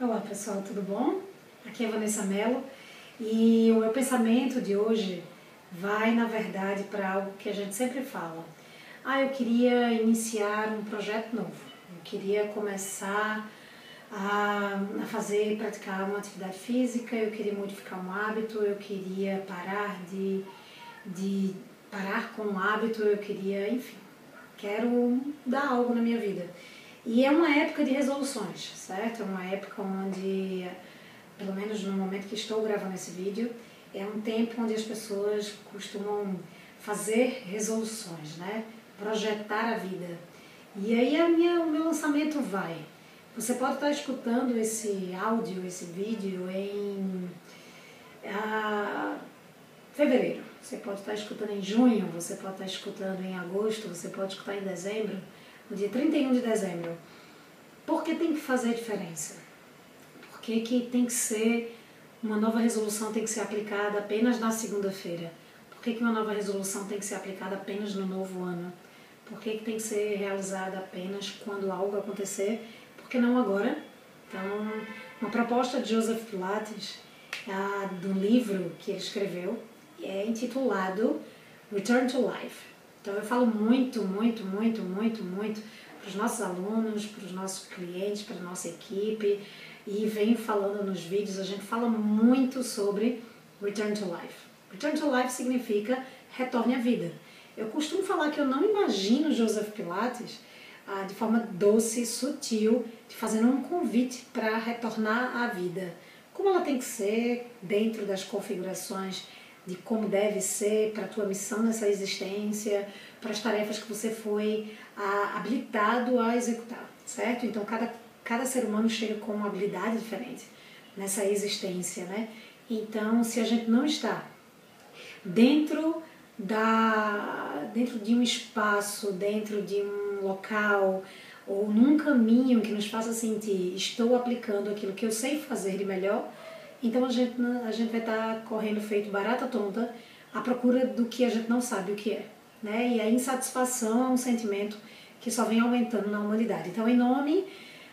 Olá pessoal, tudo bom? Aqui é Vanessa Mello e o meu pensamento de hoje vai na verdade para algo que a gente sempre fala. Ah, eu queria iniciar um projeto novo, eu queria começar a, a fazer, praticar uma atividade física, eu queria modificar um hábito, eu queria parar de, de parar com um hábito, eu queria, enfim, quero dar algo na minha vida. E é uma época de resoluções, certo? É uma época onde, pelo menos no momento que estou gravando esse vídeo, é um tempo onde as pessoas costumam fazer resoluções, né? Projetar a vida. E aí a minha, o meu lançamento vai. Você pode estar escutando esse áudio, esse vídeo em ah, fevereiro. Você pode estar escutando em junho, você pode estar escutando em agosto, você pode escutar em dezembro dia 31 de dezembro. Por que tem que fazer diferença? Por que, que tem que ser, uma nova resolução tem que ser aplicada apenas na segunda-feira? Por que, que uma nova resolução tem que ser aplicada apenas no novo ano? Por que, que tem que ser realizada apenas quando algo acontecer? Por que não agora? Então, uma proposta de Joseph Pilates, ah, do livro que ele escreveu, é intitulado Return to Life. Então eu falo muito, muito, muito, muito, muito para os nossos alunos, para os nossos clientes, para a nossa equipe e venho falando nos vídeos, a gente fala muito sobre Return to Life. Return to Life significa retorne à vida. Eu costumo falar que eu não imagino Joseph Pilates ah, de forma doce, sutil, de fazendo um convite para retornar à vida. Como ela tem que ser dentro das configurações de como deve ser para a tua missão nessa existência, para as tarefas que você foi a, habilitado a executar, certo? Então cada, cada ser humano chega com uma habilidade diferente nessa existência, né? Então se a gente não está dentro da dentro de um espaço, dentro de um local ou num caminho que nos faça sentir estou aplicando aquilo que eu sei fazer de melhor, então a gente, a gente vai estar tá correndo feito barata tonta à procura do que a gente não sabe o que é. Né? E a insatisfação é um sentimento que só vem aumentando na humanidade. Então, em nome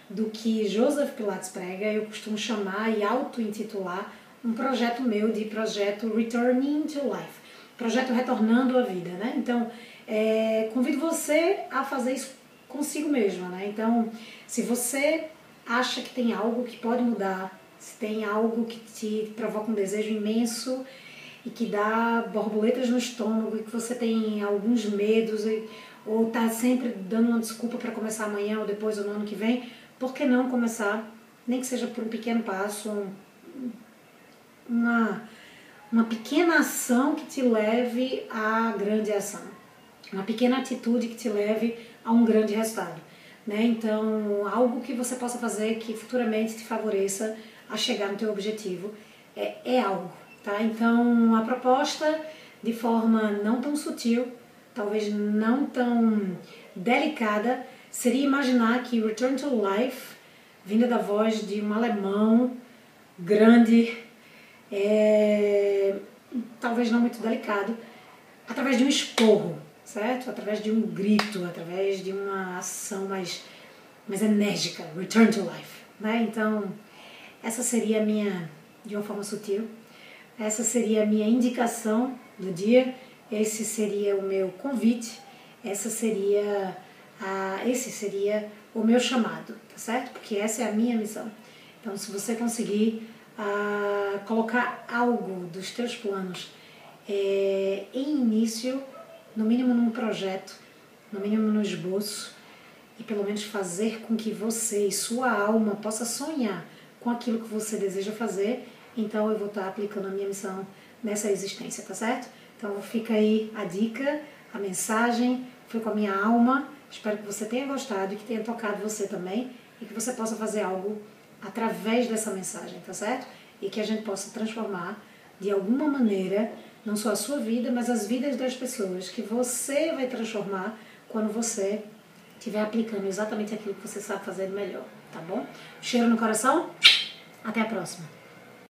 do que Joseph Pilates prega, eu costumo chamar e auto-intitular um projeto meu de projeto Returning to Life, projeto retornando à vida, né? Então, é, convido você a fazer isso consigo mesmo, né? Então, se você acha que tem algo que pode mudar se tem algo que te provoca um desejo imenso e que dá borboletas no estômago e que você tem alguns medos e, ou está sempre dando uma desculpa para começar amanhã ou depois ou no ano que vem, por que não começar, nem que seja por um pequeno passo, um, uma, uma pequena ação que te leve à grande ação, uma pequena atitude que te leve a um grande resultado. Né? Então, algo que você possa fazer que futuramente te favoreça a chegar no teu objetivo é, é algo, tá? Então, a proposta de forma não tão sutil, talvez não tão delicada, seria imaginar que Return to Life, vinda da voz de um alemão grande, é, talvez não muito delicado, através de um esporro, certo? Através de um grito, através de uma ação mais, mais enérgica, Return to Life, né? Então, essa seria a minha, de uma forma sutil, essa seria a minha indicação do dia, esse seria o meu convite, essa seria a, esse seria o meu chamado, tá certo? Porque essa é a minha missão. Então, se você conseguir a, colocar algo dos teus planos é, em início, no mínimo num projeto, no mínimo no esboço, e pelo menos fazer com que você e sua alma possa sonhar com aquilo que você deseja fazer, então eu vou estar aplicando a minha missão nessa existência, tá certo? Então fica aí a dica, a mensagem, foi com a minha alma. Espero que você tenha gostado e que tenha tocado você também e que você possa fazer algo através dessa mensagem, tá certo? E que a gente possa transformar de alguma maneira não só a sua vida, mas as vidas das pessoas que você vai transformar quando você estiver aplicando exatamente aquilo que você sabe fazer melhor, tá bom? Cheiro no coração? Até a próxima!